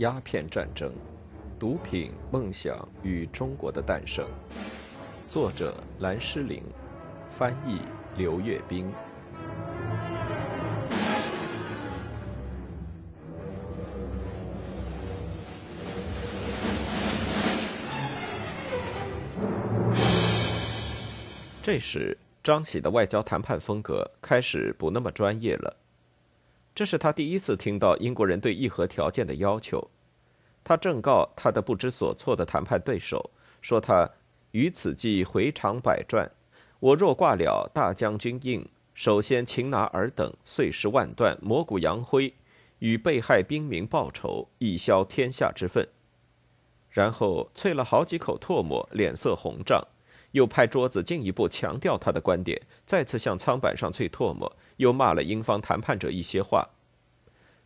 鸦片战争、毒品、梦想与中国的诞生。作者：蓝诗玲，翻译：刘月冰。这时，张喜的外交谈判风格开始不那么专业了。这是他第一次听到英国人对议和条件的要求。他正告他的不知所措的谈判对手，说他于此计回肠百转。我若挂了大将军印，首先擒拿尔等，碎尸万段，磨骨扬灰，与被害兵民报仇，以消天下之愤。然后啐了好几口唾沫，脸色红胀。又拍桌子，进一步强调他的观点，再次向舱板上啐唾沫，又骂了英方谈判者一些话。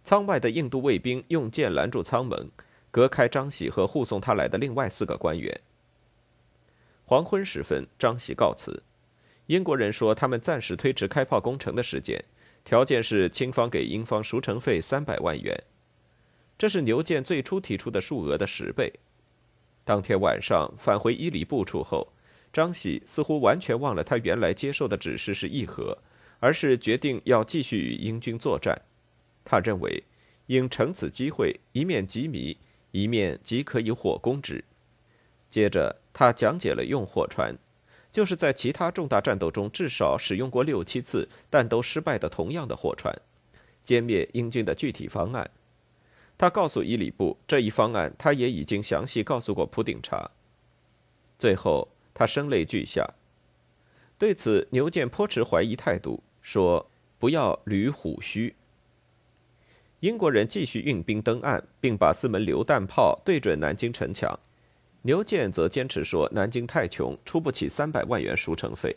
舱外的印度卫兵用剑拦住舱门，隔开张喜和护送他来的另外四个官员。黄昏时分，张喜告辞。英国人说他们暂时推迟开炮工程的时间，条件是清方给英方赎城费三百万元，这是牛舰最初提出的数额的十倍。当天晚上返回伊犁部处后。张喜似乎完全忘了，他原来接受的指示是议和，而是决定要继续与英军作战。他认为，应乘此机会，一面击迷，一面即可以火攻之。接着，他讲解了用火船，就是在其他重大战斗中至少使用过六七次，但都失败的同样的火船，歼灭英军的具体方案。他告诉伊里布，这一方案他也已经详细告诉过普鼎查。最后。他声泪俱下，对此牛舰颇持怀疑态度，说：“不要捋虎须。”英国人继续运兵登岸，并把四门榴弹炮对准南京城墙。牛建则坚持说南京太穷，出不起三百万元赎城费。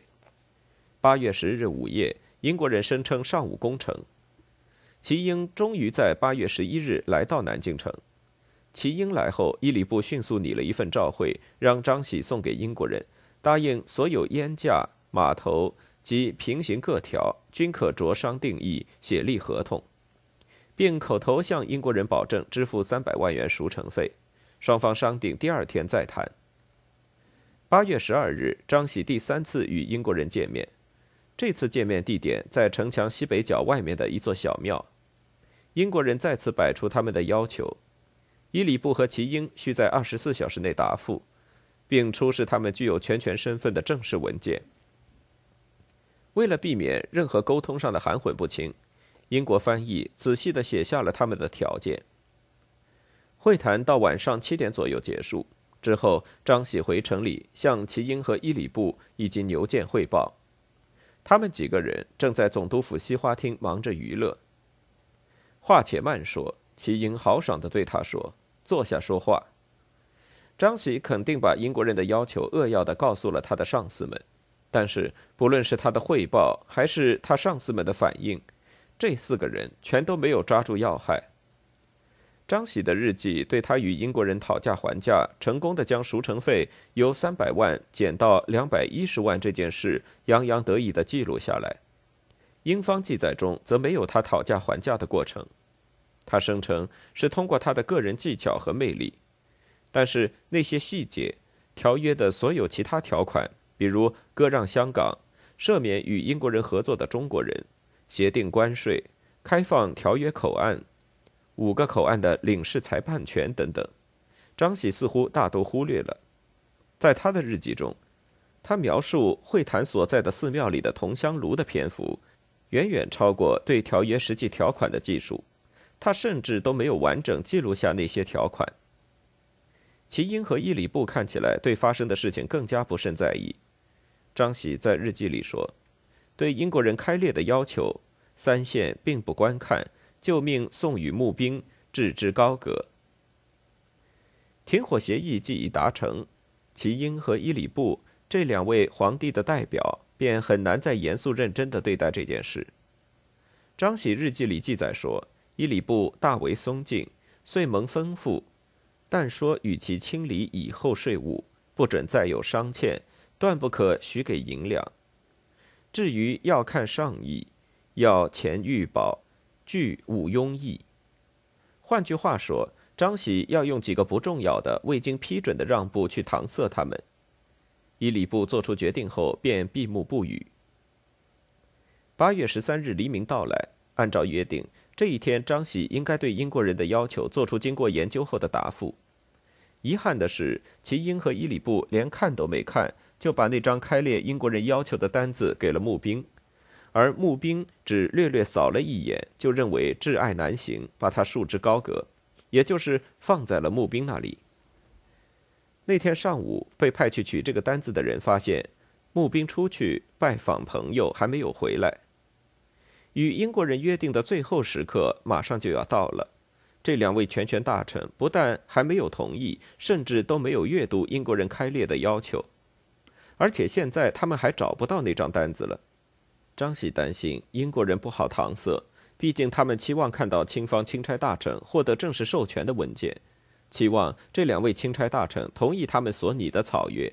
八月十日午夜，英国人声称上午攻城。齐英终于在八月十一日来到南京城。齐英来后，伊里布迅速拟了一份照会，让张喜送给英国人，答应所有烟架、码头及平行各条均可着商定义，写立合同，并口头向英国人保证支付三百万元赎城费。双方商定第二天再谈。八月十二日，张喜第三次与英国人见面，这次见面地点在城墙西北角外面的一座小庙。英国人再次摆出他们的要求。伊里布和齐英需在二十四小时内答复，并出示他们具有全权身份的正式文件。为了避免任何沟通上的含混不清，英国翻译仔细地写下了他们的条件。会谈到晚上七点左右结束之后，张喜回城里向齐英和伊里布以及牛舰汇报，他们几个人正在总督府西花厅忙着娱乐。话且慢说。齐英豪爽地对他说：“坐下说话。”张喜肯定把英国人的要求扼要地告诉了他的上司们，但是不论是他的汇报还是他上司们的反应，这四个人全都没有抓住要害。张喜的日记对他与英国人讨价还价，成功的将赎成费由三百万减到两百一十万这件事洋洋得意地记录下来。英方记载中则没有他讨价还价的过程。他声称是通过他的个人技巧和魅力，但是那些细节、条约的所有其他条款，比如割让香港、赦免与英国人合作的中国人、协定关税、开放条约口岸、五个口岸的领事裁判权等等，张喜似乎大都忽略了。在他的日记中，他描述会谈所在的寺庙里的铜香炉的篇幅，远远超过对条约实际条款的记述。他甚至都没有完整记录下那些条款。齐英和伊里布看起来对发生的事情更加不甚在意。张喜在日记里说：“对英国人开列的要求，三线并不观看，就命送与募兵，置之高阁。”停火协议既已达成，齐英和伊里布这两位皇帝的代表便很难再严肃认真地对待这件事。张喜日记里记载说。伊里布大为松静，遂蒙吩咐，但说与其清理以后税务，不准再有商欠，断不可许给银两。至于要看上意，要钱预保，据勿庸议。换句话说，张喜要用几个不重要的、未经批准的让步去搪塞他们。伊里布做出决定后，便闭目不语。八月十三日黎明到来，按照约定，这一天张喜应该对英国人的要求做出经过研究后的答复。遗憾的是，齐英和伊里布连看都没看，就把那张开列英国人要求的单子给了募兵，而募兵只略略扫了一眼，就认为挚爱难行，把他束之高阁。也就是放在了募兵那里。那天上午，被派去取这个单子的人发现，募兵出去拜访朋友，还没有回来。与英国人约定的最后时刻马上就要到了，这两位全权大臣不但还没有同意，甚至都没有阅读英国人开列的要求，而且现在他们还找不到那张单子了。张喜担心英国人不好搪塞。毕竟，他们期望看到清方钦差大臣获得正式授权的文件，期望这两位钦差大臣同意他们所拟的草约。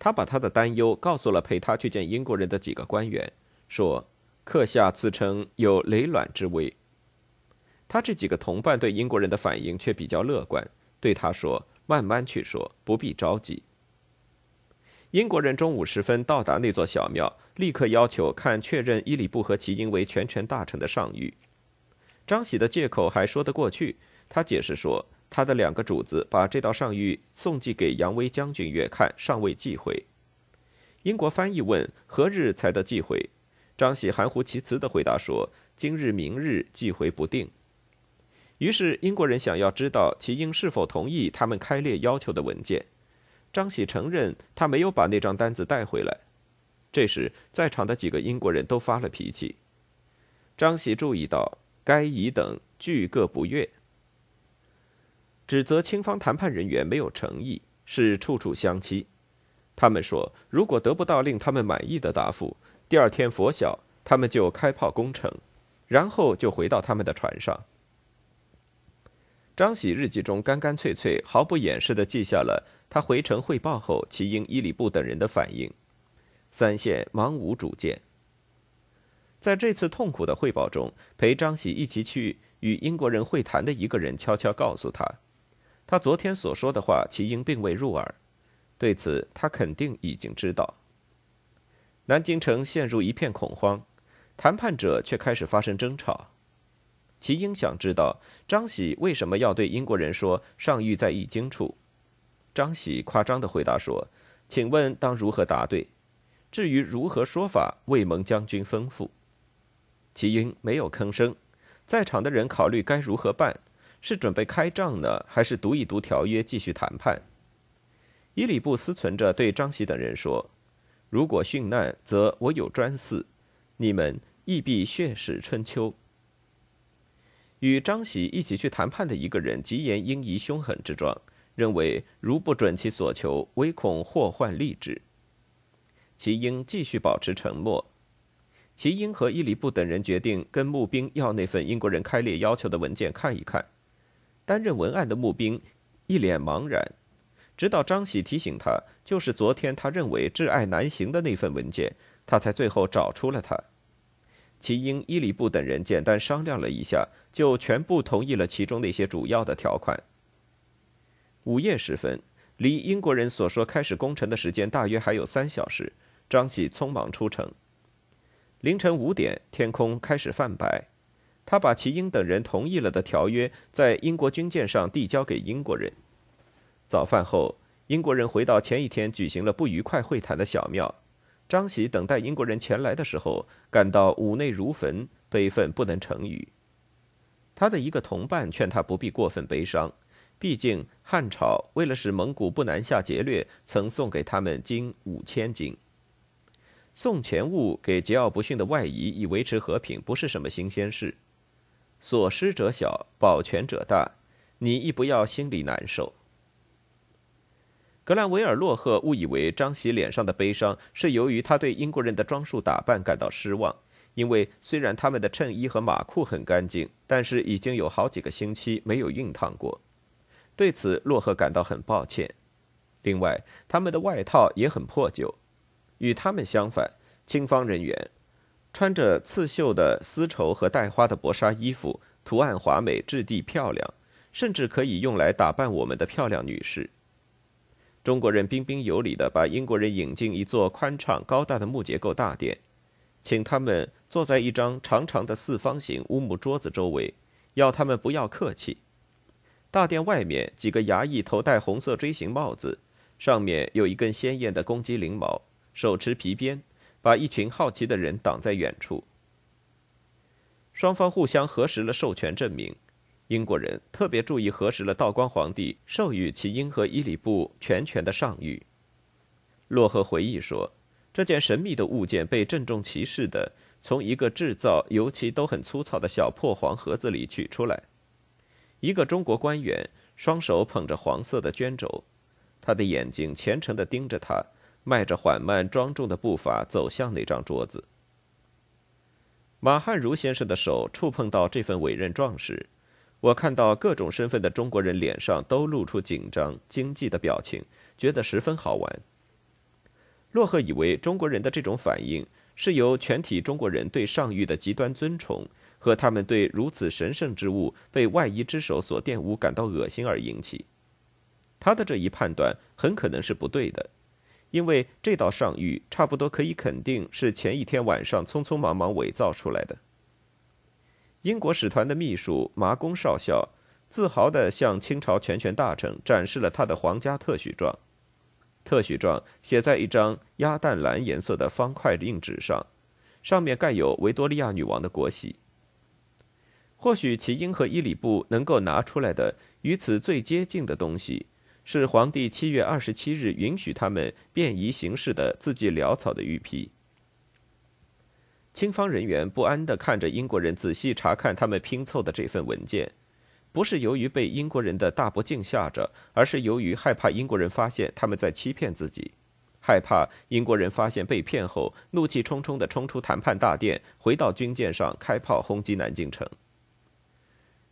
他把他的担忧告诉了陪他去见英国人的几个官员，说：“刻下自称有雷卵之危。”他这几个同伴对英国人的反应却比较乐观，对他说：“慢慢去说，不必着急。”英国人中午时分到达那座小庙，立刻要求看确认伊里布和齐英为全权大臣的上谕。张喜的借口还说得过去，他解释说，他的两个主子把这道上谕送寄给杨威将军阅看，尚未寄回。英国翻译问何日才得寄回，张喜含糊其辞地回答说：“今日、明日寄回不定。”于是英国人想要知道齐英是否同意他们开列要求的文件。张喜承认他没有把那张单子带回来。这时，在场的几个英国人都发了脾气。张喜注意到该乙等俱各不悦，指责清方谈判人员没有诚意，是处处相欺。他们说，如果得不到令他们满意的答复，第二天拂晓，他们就开炮攻城，然后就回到他们的船上。张喜日记中干干脆脆、毫不掩饰地记下了他回城汇报后，齐英、伊里布等人的反应。三线茫无主见。在这次痛苦的汇报中，陪张喜一起去与英国人会谈的一个人悄悄告诉他，他昨天所说的话，齐英并未入耳。对此，他肯定已经知道。南京城陷入一片恐慌，谈判者却开始发生争吵。齐英想知道张喜为什么要对英国人说上谕在易经处。张喜夸张地回答说：“请问当如何答对？至于如何说法，未蒙将军吩咐。”齐英没有吭声。在场的人考虑该如何办：是准备开仗呢，还是读一读条约继续谈判？伊里布思忖着，对张喜等人说：“如果殉难，则我有专司，你们亦必血史春秋。”与张喜一起去谈判的一个人极言英仪凶狠之状，认为如不准其所求，唯恐祸患立之。齐英继续保持沉默。齐英和伊里布等人决定跟募兵要那份英国人开列要求的文件看一看。担任文案的募兵一脸茫然，直到张喜提醒他，就是昨天他认为挚爱难行的那份文件，他才最后找出了他。齐英、伊里布等人简单商量了一下，就全部同意了其中那些主要的条款。午夜时分，离英国人所说开始攻城的时间大约还有三小时，张喜匆忙出城。凌晨五点，天空开始泛白，他把齐英等人同意了的条约在英国军舰上递交给英国人。早饭后，英国人回到前一天举行了不愉快会谈的小庙。张喜等待英国人前来的时候，感到五内如焚，悲愤不能成语。他的一个同伴劝他不必过分悲伤，毕竟汉朝为了使蒙古不南下劫掠，曾送给他们金五千斤。送钱物给桀骜不驯的外夷以维持和平，不是什么新鲜事。所失者小，保全者大，你亦不要心里难受。格兰维尔洛赫误以为张喜脸上的悲伤是由于他对英国人的装束打扮感到失望，因为虽然他们的衬衣和马裤很干净，但是已经有好几个星期没有熨烫过。对此，洛赫感到很抱歉。另外，他们的外套也很破旧。与他们相反，清方人员穿着刺绣的丝绸和带花的薄纱衣服，图案华美，质地漂亮，甚至可以用来打扮我们的漂亮女士。中国人彬彬有礼地把英国人引进一座宽敞高大的木结构大殿，请他们坐在一张长长的四方形乌木桌子周围，要他们不要客气。大殿外面，几个衙役头戴红色锥形帽子，上面有一根鲜艳的公鸡翎毛，手持皮鞭，把一群好奇的人挡在远处。双方互相核实了授权证明。英国人特别注意核实了道光皇帝授予其英和伊里布全权的上谕。洛赫回忆说：“这件神秘的物件被郑重其事地从一个制造油漆都很粗糙的小破黄盒子里取出来。一个中国官员双手捧着黄色的绢轴，他的眼睛虔诚地盯着他，迈着缓慢庄重的步伐走向那张桌子。马汉如先生的手触碰到这份委任状时。”我看到各种身份的中国人脸上都露出紧张、惊悸的表情，觉得十分好玩。洛赫以为中国人的这种反应是由全体中国人对上谕的极端尊崇和他们对如此神圣之物被外夷之手所玷污感到恶心而引起。他的这一判断很可能是不对的，因为这道上谕差不多可以肯定是前一天晚上匆匆忙忙伪造出来的。英国使团的秘书麻宫少校自豪地向清朝全权大臣展示了他的皇家特许状。特许状写在一张鸭蛋蓝颜色的方块硬纸上，上面盖有维多利亚女王的国玺。或许齐英和伊里布能够拿出来的与此最接近的东西，是皇帝七月二十七日允许他们便宜行事的字迹潦草的玉批。清方人员不安地看着英国人仔细查看他们拼凑的这份文件，不是由于被英国人的大不敬吓着，而是由于害怕英国人发现他们在欺骗自己，害怕英国人发现被骗后，怒气冲冲地冲出谈判大殿，回到军舰上开炮轰击南京城。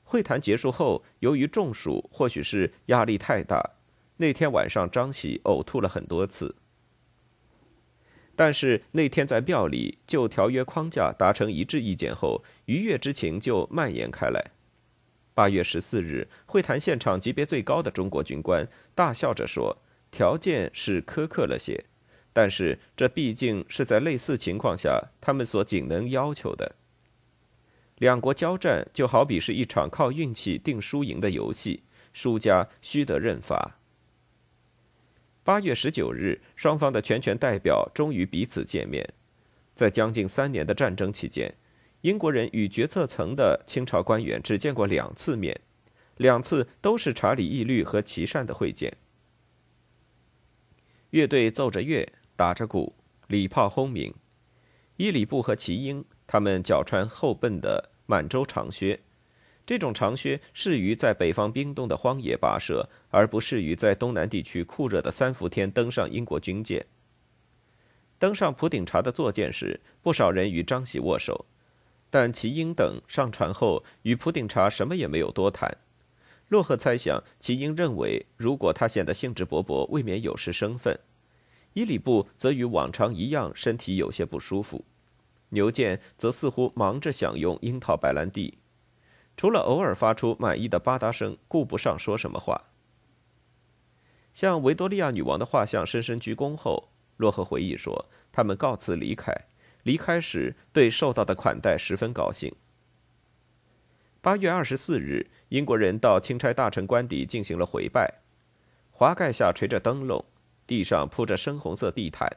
会谈结束后，由于中暑，或许是压力太大，那天晚上张喜呕吐了很多次。但是那天在庙里就条约框架达成一致意见后，愉悦之情就蔓延开来。八月十四日，会谈现场级别最高的中国军官大笑着说：“条件是苛刻了些，但是这毕竟是在类似情况下他们所仅能要求的。两国交战就好比是一场靠运气定输赢的游戏，输家须得认罚。”八月十九日，双方的全权代表终于彼此见面。在将近三年的战争期间，英国人与决策层的清朝官员只见过两次面，两次都是查理义律和琦善的会见。乐队奏着乐，打着鼓，礼炮轰鸣。伊里布和齐英，他们脚穿厚笨的满洲长靴。这种长靴适于在北方冰冻的荒野跋涉，而不适于在东南地区酷热的三伏天登上英国军舰。登上普顶茶的坐舰时，不少人与张喜握手，但齐英等上船后与普顶茶什么也没有多谈。洛赫猜想，齐英认为如果他显得兴致勃勃，未免有失身份。伊里布则与往常一样，身体有些不舒服。牛健则似乎忙着享用樱桃白兰地。除了偶尔发出满意的吧嗒声，顾不上说什么话。向维多利亚女王的画像深深鞠躬后，洛赫回忆说：“他们告辞离开，离开时对受到的款待十分高兴。”八月二十四日，英国人到钦差大臣官邸进行了回拜。华盖下垂着灯笼，地上铺着深红色地毯，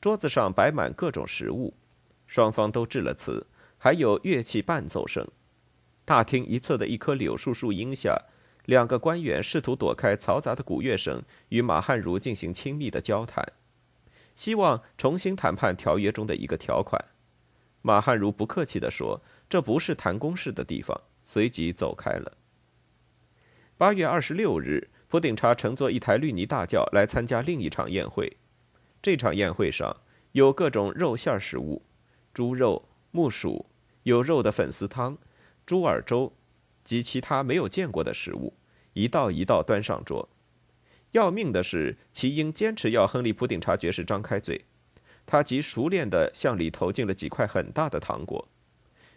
桌子上摆满各种食物，双方都致了词，还有乐器伴奏声。大厅一侧的一棵柳树树荫下，两个官员试图躲开嘈杂的鼓乐声，与马汉如进行亲密的交谈，希望重新谈判条约中的一个条款。马汉如不客气地说：“这不是谈公事的地方。”随即走开了。八月二十六日，普顶察乘坐一台绿泥大轿来参加另一场宴会。这场宴会上有各种肉馅食物，猪肉、木薯，有肉的粉丝汤。猪耳粥及其他没有见过的食物，一道一道端上桌。要命的是，齐英坚持要亨利普顶察爵士张开嘴，他极熟练地向里投进了几块很大的糖果。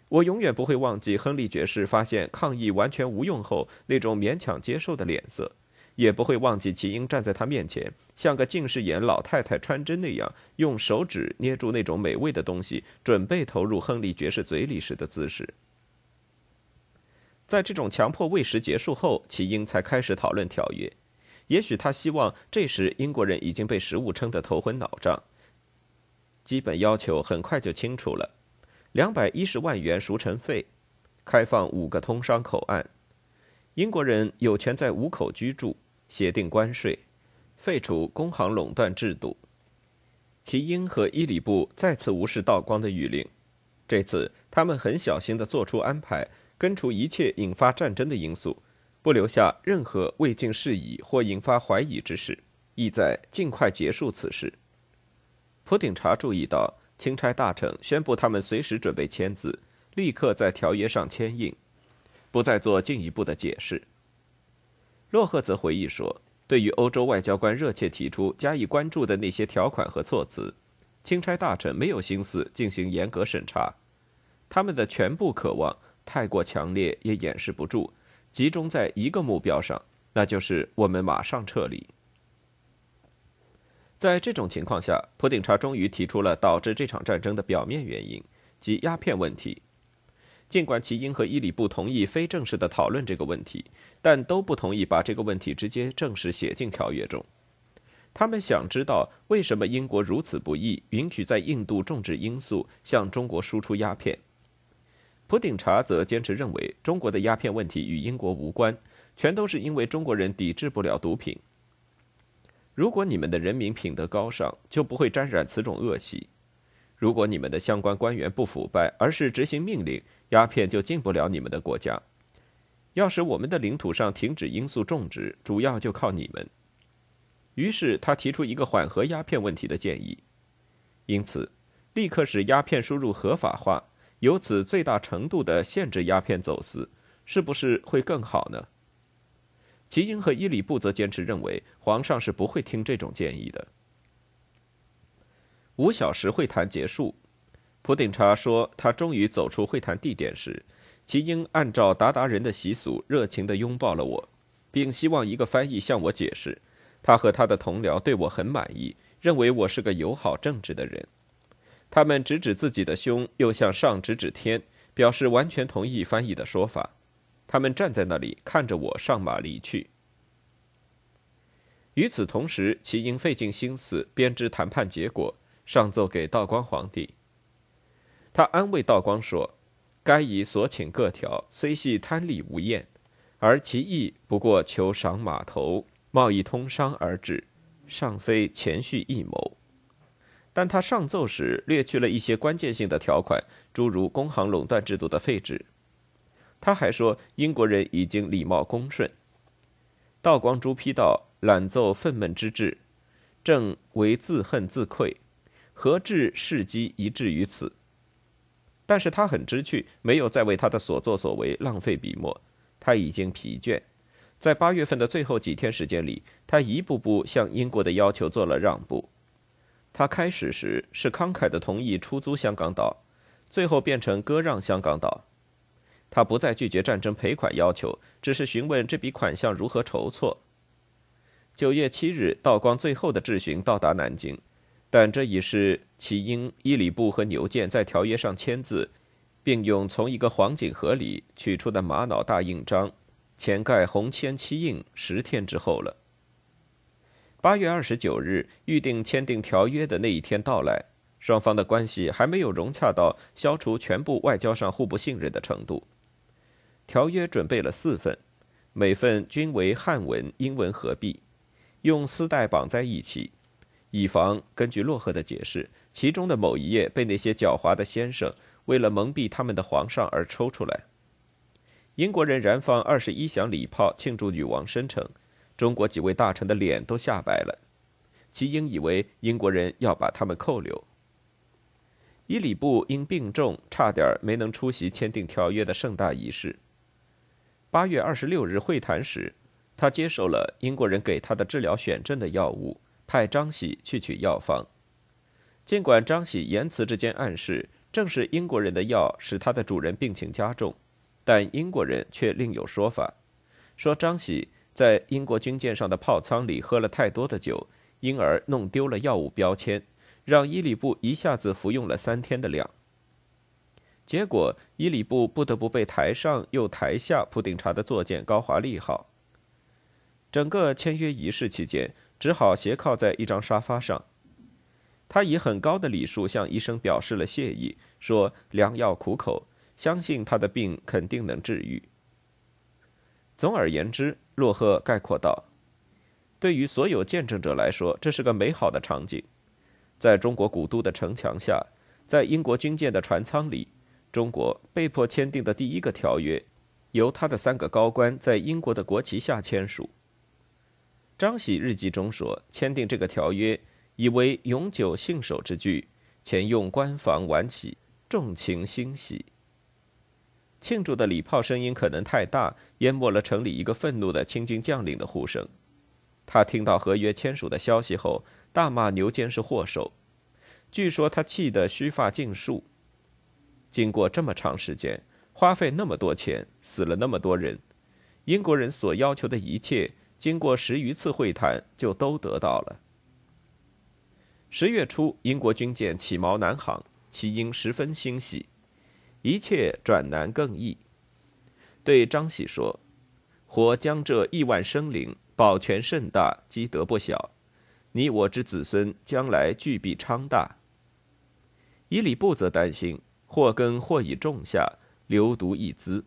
我永远不会忘记亨利爵士发现抗议完全无用后那种勉强接受的脸色，也不会忘记齐英站在他面前，像个近视眼老太太穿针那样，用手指捏住那种美味的东西，准备投入亨利爵士嘴里时的姿势。在这种强迫喂食结束后，齐英才开始讨论条约。也许他希望这时英国人已经被食物撑得头昏脑胀。基本要求很快就清楚了。两百一十万元赎成费，开放五个通商口岸，英国人有权在五口居住，协定关税，废除工行垄断制度。齐英和伊里布再次无视道光的谕令，这次他们很小心地做出安排，根除一切引发战争的因素，不留下任何未尽事宜或引发怀疑之事，意在尽快结束此事。普鼎查注意到。钦差大臣宣布，他们随时准备签字，立刻在条约上签印，不再做进一步的解释。洛赫则回忆说：“对于欧洲外交官热切提出加以关注的那些条款和措辞，钦差大臣没有心思进行严格审查，他们的全部渴望太过强烈，也掩饰不住，集中在一个目标上，那就是我们马上撤离。”在这种情况下，普鼎查终于提出了导致这场战争的表面原因，即鸦片问题。尽管齐英和伊里布同意非正式的讨论这个问题，但都不同意把这个问题直接正式写进条约中。他们想知道为什么英国如此不义，允许在印度种植罂粟，向中国输出鸦片。普鼎查则坚持认为，中国的鸦片问题与英国无关，全都是因为中国人抵制不了毒品。如果你们的人民品德高尚，就不会沾染此种恶习；如果你们的相关官员不腐败，而是执行命令，鸦片就进不了你们的国家。要使我们的领土上停止罂粟种植，主要就靠你们。于是他提出一个缓和鸦片问题的建议，因此，立刻使鸦片输入合法化，由此最大程度的限制鸦片走私，是不是会更好呢？齐英和伊里布则坚持认为，皇上是不会听这种建议的。五小时会谈结束，普鼎查说他终于走出会谈地点时，齐英按照达达人的习俗，热情地拥抱了我，并希望一个翻译向我解释，他和他的同僚对我很满意，认为我是个友好正直的人。他们指指自己的胸，又向上指指天，表示完全同意翻译的说法。他们站在那里看着我上马离去。与此同时，齐英费尽心思编织谈判结果，上奏给道光皇帝。他安慰道光说：“该以所请各条，虽系贪利无厌，而其意不过求赏码头、贸易通商而止，尚非前序一谋。”但他上奏时略去了一些关键性的条款，诸如工行垄断制度的废止。他还说，英国人已经礼貌恭顺。道光朱批道：“懒奏愤懑之至，正为自恨自愧，何至事机一致于此？”但是他很知趣，没有再为他的所作所为浪费笔墨。他已经疲倦，在八月份的最后几天时间里，他一步步向英国的要求做了让步。他开始时是慷慨的同意出租香港岛，最后变成割让香港岛。他不再拒绝战争赔款要求，只是询问这笔款项如何筹措。九月七日，道光最后的质询到达南京，但这已是齐英、伊里布和牛建在条约上签字，并用从一个黄锦盒里取出的玛瑙大印章，前盖红铅漆印十天之后了。八月二十九日，预定签订条约的那一天到来，双方的关系还没有融洽到消除全部外交上互不信任的程度。条约准备了四份，每份均为汉文、英文合璧，用丝带绑在一起，以防根据洛赫的解释，其中的某一页被那些狡猾的先生为了蒙蔽他们的皇上而抽出来。英国人燃放二十一响礼炮庆祝女王生辰，中国几位大臣的脸都吓白了。齐英以为英国人要把他们扣留。伊里布因病重，差点没能出席签订条约的盛大仪式。八月二十六日会谈时，他接受了英国人给他的治疗癣症的药物，派张喜去取药方。尽管张喜言辞之间暗示正是英国人的药使他的主人病情加重，但英国人却另有说法，说张喜在英国军舰上的炮舱里喝了太多的酒，因而弄丢了药物标签，让伊里布一下子服用了三天的量。结果，伊里布不得不被台上又台下普顶查的坐舰高华丽号。整个签约仪式期间，只好斜靠在一张沙发上。他以很高的礼数向医生表示了谢意，说良药苦口，相信他的病肯定能治愈。总而言之，洛赫概括道：“对于所有见证者来说，这是个美好的场景，在中国古都的城墙下，在英国军舰的船舱里。”中国被迫签订的第一个条约，由他的三个高官在英国的国旗下签署。张喜日记中说：“签订这个条约，以为永久信守之句，前用官房挽起，众情欣喜。”庆祝的礼炮声音可能太大，淹没了城里一个愤怒的清军将领的呼声。他听到合约签署的消息后，大骂牛坚是祸首。据说他气得须发尽竖。经过这么长时间，花费那么多钱，死了那么多人，英国人所要求的一切，经过十余次会谈，就都得到了。十月初，英国军舰起锚南航，齐英十分欣喜，一切转难更易。对张喜说：“或将这亿万生灵保全甚大，积德不小，你我之子孙将来俱必昌大。”伊里布则担心。祸根或已种下，流毒一滋。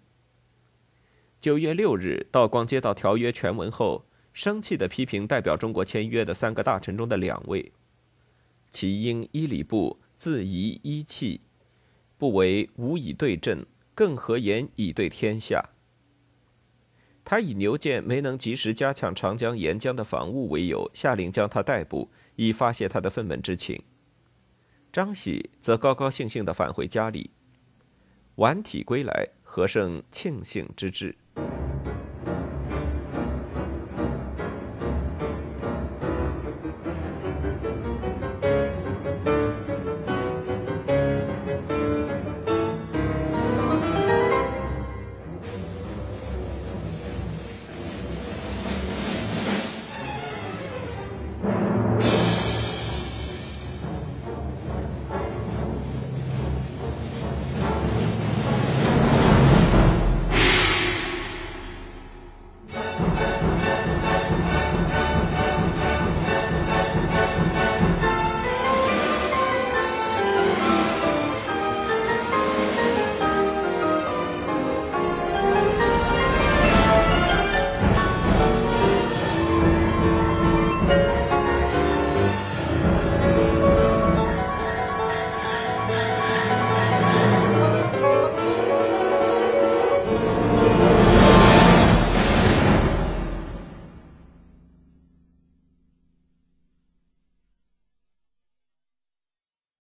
九月六日，道光接到条约全文后，生气的批评代表中国签约的三个大臣中的两位：其因伊礼部自疑依气，不为无以对阵，更何言以对天下？他以牛建没能及时加强长江沿江的防务为由，下令将他逮捕，以发泄他的愤懑之情。张喜则高高兴兴地返回家里，晚体归来，何胜庆幸之至。